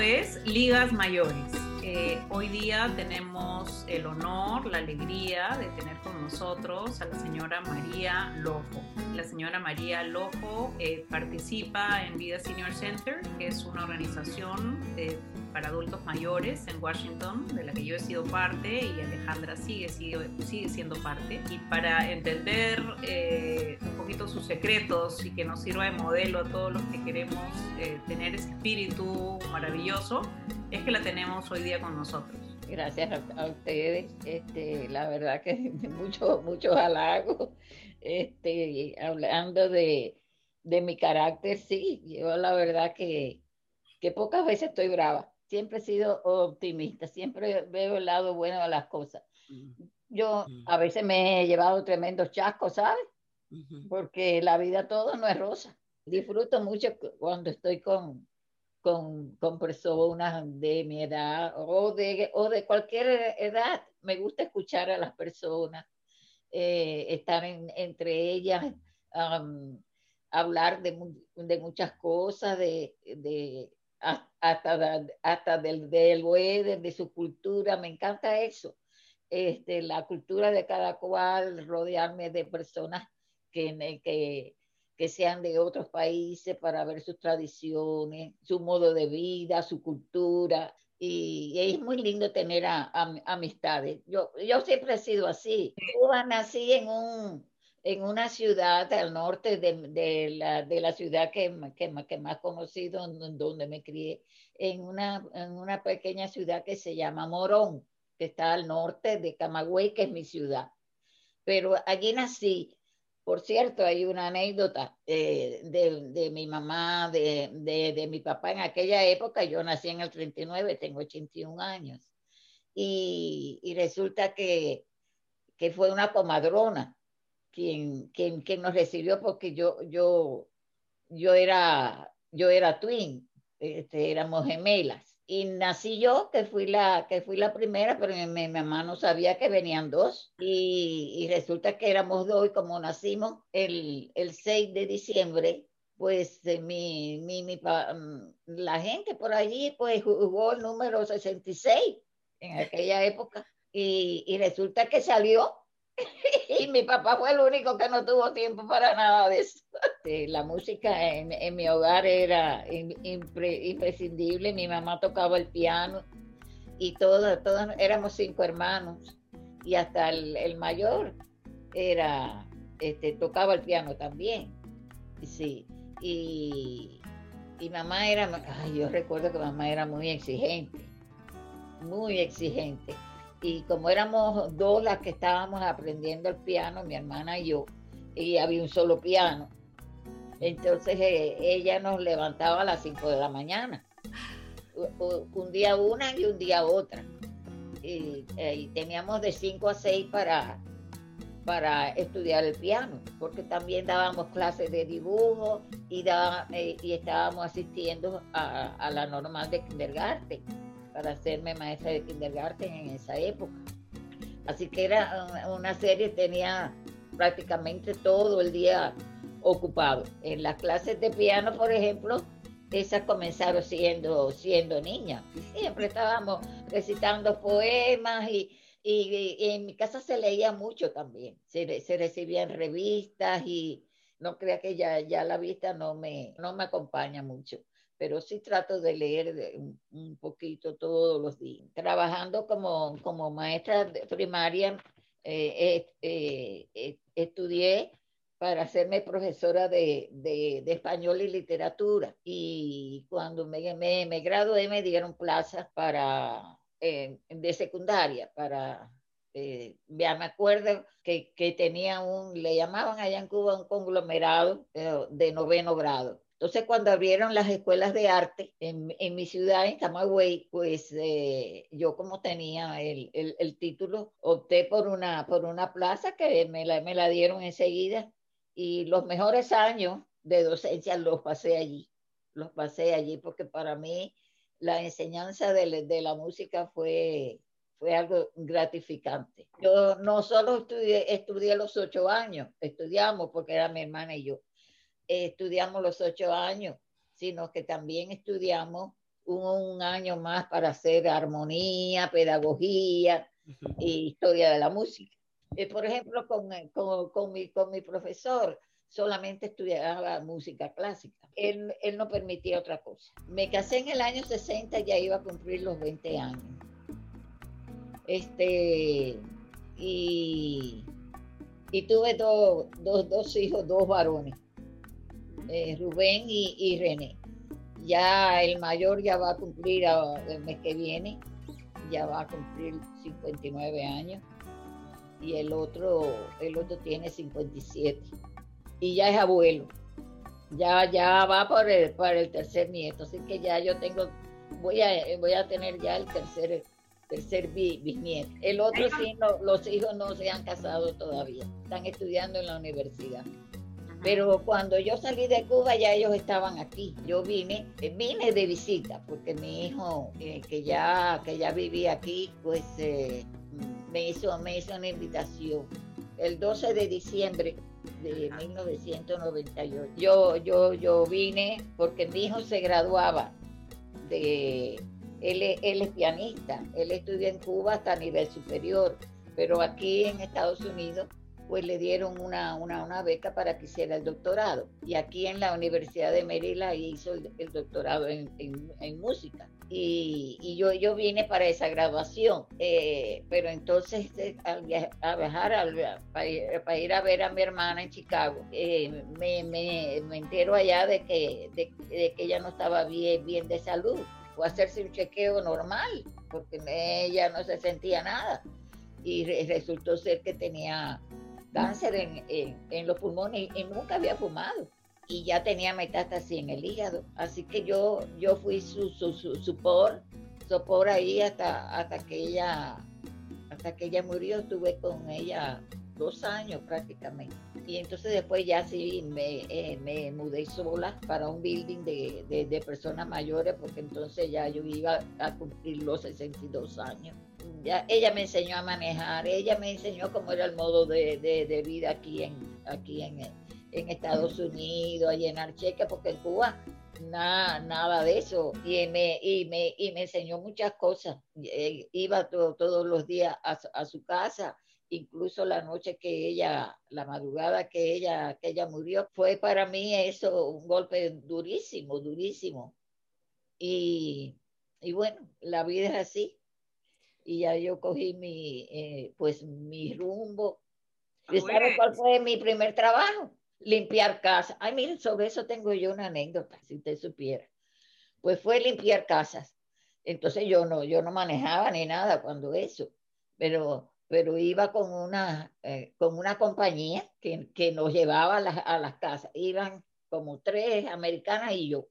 Es Ligas Mayores. Eh, hoy día tenemos el honor, la alegría de tener con nosotros a la señora María Lojo. La señora María Lojo eh, participa en Vida Senior Center, que es una organización para adultos mayores en Washington, de la que yo he sido parte y Alejandra sigue, sigue, siendo parte. Y para entender eh, sus secretos y que nos sirva de modelo a todos los que queremos tener ese espíritu maravilloso, es que la tenemos hoy día con nosotros. Gracias a, ustedes, este, la verdad que mucho, mucho halago, este, hablando de, de mi carácter, sí, yo la verdad que, que pocas veces estoy brava, siempre he sido optimista, siempre veo el lado bueno de las cosas. Yo a veces me he llevado tremendos chascos, ¿sabes? Porque la vida todo no es rosa. Disfruto mucho cuando estoy con, con, con, personas de mi edad o de, o de cualquier edad. Me gusta escuchar a las personas, eh, estar entre ellas, hablar de, de, muchas cosas, de, de hasta, hasta del, del de, su cultura. Me encanta eso. Este, la cultura de cada cual, rodearme de personas que, que, que sean de otros países para ver sus tradiciones, su modo de vida, su cultura. Y, es muy lindo tener a, amistades. Yo, yo siempre he sido así. Cuba nací en, un, en una ciudad al norte de, de, la, de la, ciudad que, que, que, más conocido, donde me crié, en una, en una pequeña ciudad que se llama Morón, que está al norte de Camagüey, que es mi ciudad. Pero allí nací por cierto, hay una anécdota eh, de, mi mamá, de, mi papá en aquella época. Yo nací en el 39, tengo 81 años. Y, resulta que, fue una comadrona quien, quien, quien, nos recibió porque yo, yo, yo, era, yo era twin, este, éramos gemelas y nací yo, que fui la, que fui la primera, pero mi, mamá no sabía que venían dos. Y, resulta que éramos dos y como nacimos el, el 6 de diciembre, pues eh, mi, mi, mi, mm, la gente por allí pues jugó el número 66 en aquella época. Y, y resulta que salió y mi papá fue el único que no tuvo tiempo para nada de eso. La música en, en mi hogar era imprescindible. Mi mamá tocaba el piano y todos, todos éramos cinco hermanos y hasta el, el mayor era, este, tocaba el piano también. Sí, y, y mamá era, ay, yo recuerdo que mamá era muy exigente, muy exigente y como éramos dos las que estábamos aprendiendo el piano, mi hermana y yo, y había un solo piano, entonces eh, ella nos levantaba a las 5 de la mañana, un día una y un día otra, y, eh, teníamos de 5 a 6 para, para estudiar el piano, porque también dábamos clases de dibujo y, eh, y estábamos asistiendo a, a la normal de kindergarten para hacerme maestra de kindergarten en esa época. Así que era una serie, tenía prácticamente todo el día ocupado. En las clases de piano, por ejemplo, esas comenzaron siendo, siendo niñas. Siempre estábamos recitando poemas y, en mi casa se leía mucho también. Se, se recibían revistas y no crea que ya, ya la vista no me, no me acompaña mucho pero sí trato de leer un, poquito todos los días. Trabajando como, como maestra primaria, eh, eh, eh, estudié para hacerme profesora de, de, español y literatura. Y cuando me, me, me gradué me dieron plazas para, de secundaria, para ya me acuerdo que, que, tenía un, le llamaban allá en Cuba un conglomerado de noveno grado. Entonces, cuando abrieron las escuelas de arte en, mi ciudad, en Camagüey, pues eh, yo como tenía el, título, opté por una, por una plaza que me la, me la dieron enseguida y los mejores años de docencia los pasé allí, los pasé allí porque para mí la enseñanza de, de la música fue, fue algo gratificante. Yo no solo estudié, estudié los ocho años, estudiamos porque era mi hermana y yo, estudiamos los ocho años, sino que también estudiamos un, año más para hacer armonía, pedagogía e historia de la música. Eh, por ejemplo, con, con, con, mi, con mi profesor, solamente estudiaba música clásica. Él, él, no permitía otra cosa. Me casé en el año 60, ya iba a cumplir los 20 años. Este, y, y tuve dos, dos, hijos, dos varones, eh, Rubén y, y, René. Ya el mayor ya va a cumplir el mes que viene, ya va a cumplir 59 años y el otro, el otro tiene 57 y ya es abuelo. Ya, ya va por el, para el tercer nieto, así que ya yo tengo, voy a, voy a tener ya el tercer, tercer bisnieto. El otro sí, los hijos no se han casado todavía, están estudiando en la universidad. Pero cuando yo salí de Cuba ya ellos estaban aquí. Yo vine, vine de visita porque mi hijo eh, que ya que ya vivía aquí, pues eh, me hizo me hizo una invitación. El 12 de diciembre de 1998. Yo, yo, yo vine porque mi hijo se graduaba de, él, él es pianista, él estudió en Cuba hasta nivel superior, pero aquí en Estados Unidos pues le dieron una, una, beca para que hiciera el doctorado. Y aquí en la Universidad de Maryland hizo el, doctorado en, en, música. Y, y, yo, yo vine para esa graduación, eh, pero entonces eh, al viajar, a viajar para, ir, a ver a mi hermana en Chicago, eh, me, me, me, entero allá de que, de, que ella no estaba bien, bien de salud. Fue a hacerse un chequeo normal, porque ella no se sentía nada. Y resultó ser que tenía cáncer en, los pulmones y, nunca había fumado y ya tenía metástasis en el hígado. Así que yo, yo fui su, su, su, sopor ahí hasta, hasta que ella hasta que ella murió, estuve con ella dos años prácticamente. Y entonces después ya sí me, eh, me mudé sola para un building de, de, personas mayores, porque entonces ya yo iba a cumplir los 62 años ella me enseñó a manejar, ella me enseñó cómo era el modo de, vida aquí en, aquí en, Estados Unidos, a llenar cheques, porque en Cuba nada, nada de eso. Y me, y me, y me enseñó muchas cosas. Eh, iba todos los días a, su casa, incluso la noche que ella, la madrugada que ella, que ella murió, fue para mí eso un golpe durísimo, durísimo. Y, y bueno, la vida es así y ya yo cogí mi, eh, pues mi rumbo. ¿Y sabe cuál fue mi primer trabajo? Limpiar casa. Ay, miren, sobre eso tengo yo una anécdota, si usted supiera. Pues fue limpiar casas. Entonces yo no, yo no manejaba ni nada cuando eso, pero, pero iba con una, eh, con una compañía que, que nos llevaba a las, a las casas. Iban como tres americanas y yo.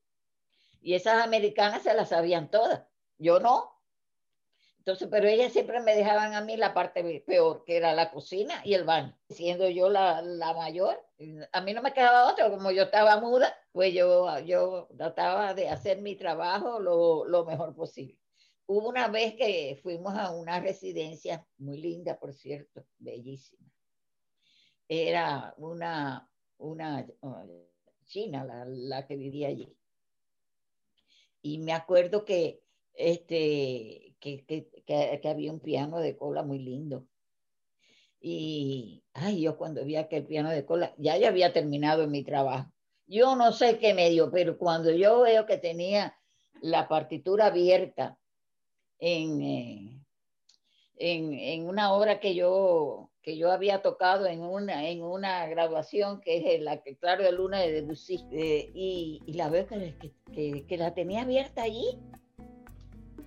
Y esas americanas se las sabían todas. Yo no, entonces, pero ellas siempre me dejaban a mí la parte peor, que era la cocina y el baño. Siendo yo la, la mayor, a mí no me quedaba otra, como yo estaba muda, pues yo, yo trataba de hacer mi trabajo lo, lo mejor posible. Hubo una vez que fuimos a una residencia muy linda, por cierto, bellísima. Era una, una uh, china la, la que vivía allí. Y me acuerdo que este, que, que, que, había un piano de cola muy lindo. Y, ay, yo cuando vi aquel piano de cola, ya yo había terminado mi trabajo. Yo no sé qué me dio, pero cuando yo veo que tenía la partitura abierta en, eh, en, en, una obra que yo, que yo había tocado en una, en una graduación que es la que Claro de Luna de Debussy, eh, y, y, la veo que, que, que, la tenía abierta allí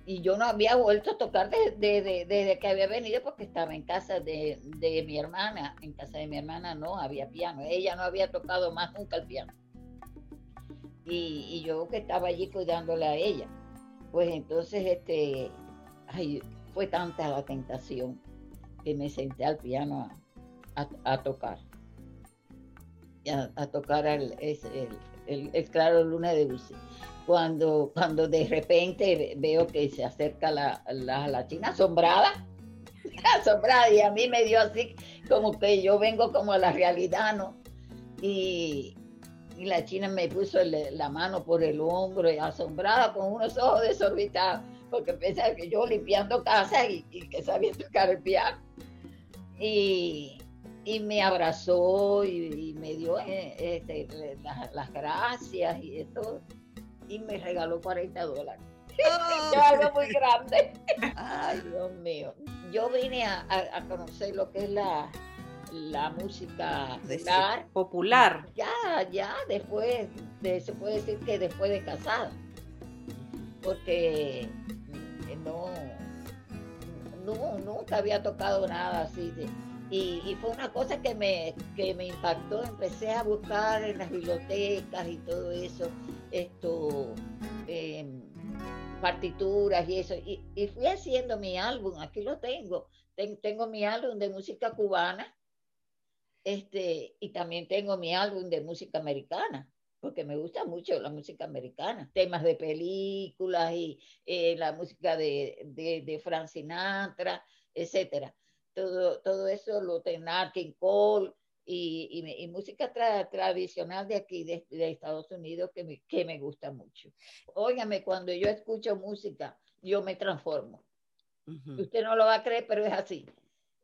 y yo no había vuelto a tocar desde, que había venido porque estaba en casa de, mi hermana. En casa de mi hermana no había piano. Ella no había tocado más nunca el piano. Y, yo que estaba allí cuidándole a ella. Pues entonces, este, fue tanta la tentación que me senté al piano a, tocar. A, tocar el, el, el, claro luna de Busi cuando, cuando de repente veo que se acerca la, la, china asombrada, asombrada, y a mí me dio así como que yo vengo como a la realidad, ¿no? Y, Y la china me puso la mano por el hombro y asombrada con unos ojos desorbitados, porque pensaba que yo limpiando casa y, que sabía tocar el. Y, me abrazó y, me dio eh, este, las, gracias y todo. Y me regaló 40 dólares. algo muy grande. Ay, Dios mío. Yo vine a, conocer lo que es la, la música popular. Ya, ya, después, de, se puede decir que después de casada. Porque eh, no, no, nunca había tocado nada así. Y, fue una cosa que me, que me impactó. Empecé a buscar en las bibliotecas y todo eso. Esto. Em, partituras y eso. Y, fui haciendo mi álbum, aquí lo tengo. tengo mi álbum de música cubana este, y también tengo mi álbum de música americana, porque me gusta mucho la música americana. Temas de películas y eh, la música de, de, de Frank Sinatra, etcétera. Todo, todo eso lo tengo, King Cole, y, y, música tradicional de aquí, de, Estados Unidos, que me, que me gusta mucho. Óigame, cuando yo escucho música, yo me transformo. Usted no lo va a creer, pero es así.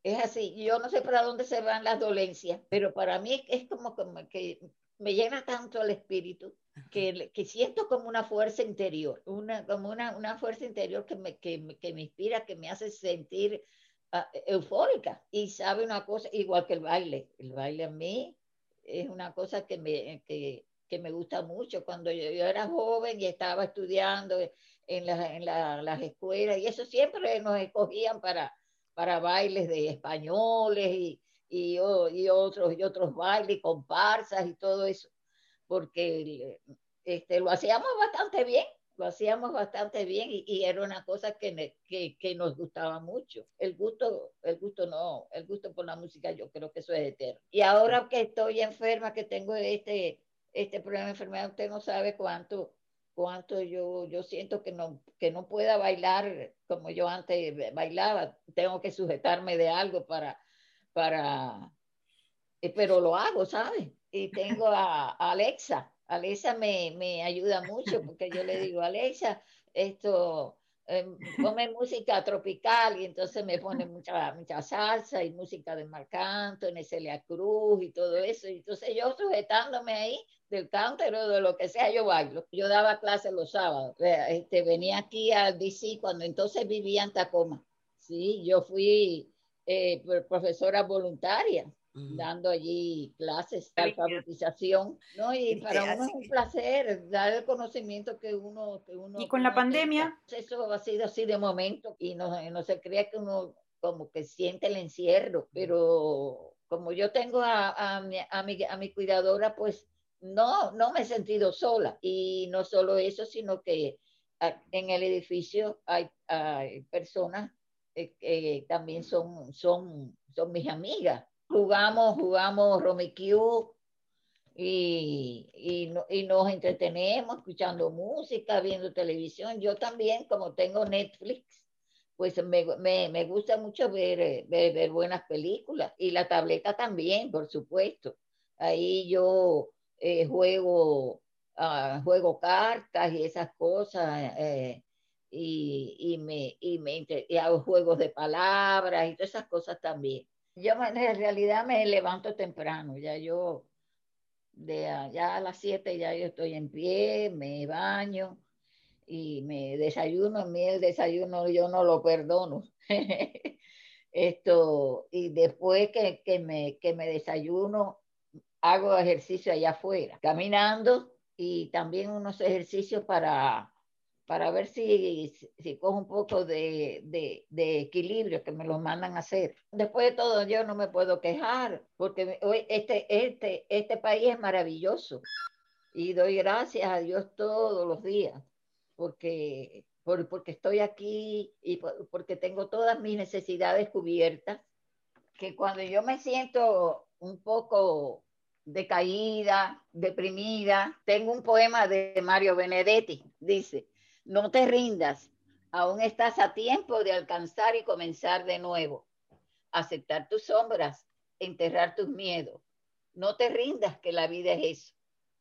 Es así. Yo no sé para dónde se van las dolencias, pero para mí es como, como que me llena tanto el espíritu que, que, siento como una fuerza interior, una, como una, una fuerza interior que me, que, que me inspira, que me hace sentir eufórica y sabe una cosa, igual que el baile. El baile a mí es una cosa que me, que, que me gusta mucho. Cuando yo, era joven y estaba estudiando en, la, en la, las escuelas, y eso siempre nos escogían para, para bailes de españoles y, y, y otros, y otros bailes, comparsas y todo eso, porque este, lo hacíamos bastante bien lo hacíamos bastante bien y, era una cosa que, que, que, nos gustaba mucho. El gusto, el gusto no, el gusto por la música yo creo que eso es eterno. Y ahora que estoy enferma, que tengo este, este problema de enfermedad, usted no sabe cuánto, cuánto yo, yo siento que no, que no pueda bailar como yo antes bailaba. Tengo que sujetarme de algo para, para, eh, pero lo hago, ¿sabe? Y tengo a Alexa Alexa me, me ayuda mucho porque yo le digo, Alexa, esto, come música tropical y entonces me pone mucha, mucha salsa y música de Marc Anthony, Celia Cruz y todo eso. Y entonces yo sujetándome ahí del counter o de lo que sea, yo bailo. Yo daba clases los sábados. Este, venía aquí al DC cuando entonces vivía en Tacoma. Sí, yo fui eh, profesora voluntaria dando allí clases de alfabetización, ¿no? Y para uno es un placer dar el conocimiento que uno... Que uno y con la pandemia... Eso ha sido así de momento y no, no se crea que uno como que siente el encierro, pero como yo tengo a, a, mi, a, mi, a mi cuidadora, pues no, no me he sentido sola. Y no solo eso, sino que en el edificio hay, hay personas eh, que también son, son, son mis amigas jugamos, jugamos Romequiu y, y, y, nos entretenemos escuchando música, viendo televisión. Yo también, como tengo Netflix, pues me, me, me gusta mucho ver, ver, buenas películas y la tableta también, por supuesto. Ahí yo eh, juego, uh, juego cartas y esas cosas. Eh, y, y, me, y, me, y hago juegos de palabras y todas esas cosas también. Yo en realidad me levanto temprano, ya yo, de ya a las 7 ya yo estoy en pie, me baño y me desayuno, a mí el desayuno yo no lo perdono. Esto, y después que, que, me, que me desayuno, hago ejercicio allá afuera, caminando y también unos ejercicios para para ver si, si cojo un poco de, de, equilibrio que me lo mandan a hacer. Después de todo, yo no me puedo quejar, porque este, este, este país es maravilloso y doy gracias a Dios todos los días, porque, porque estoy aquí y porque tengo todas mis necesidades cubiertas, que cuando yo me siento un poco decaída, deprimida, tengo un poema de Mario Benedetti, dice, no te rindas, aún estás a tiempo de alcanzar y comenzar de nuevo. Aceptar tus sombras, enterrar tus miedos. No te rindas que la vida es eso.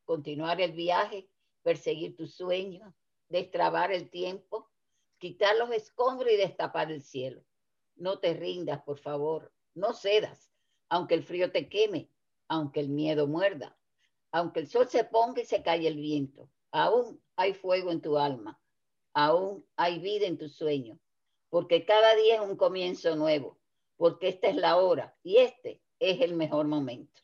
continuar el viaje, perseguir tus sueños, destrabar el tiempo, quitar los escombros y destapar el cielo. No te rindas, por favor, no cedas, aunque el frío te queme, aunque el miedo muerda, aunque el sol se ponga y se calle el viento, aún hay fuego en tu alma, aún hay vida en tu sueño, porque cada día es un comienzo nuevo, porque esta es la hora y este es el mejor momento.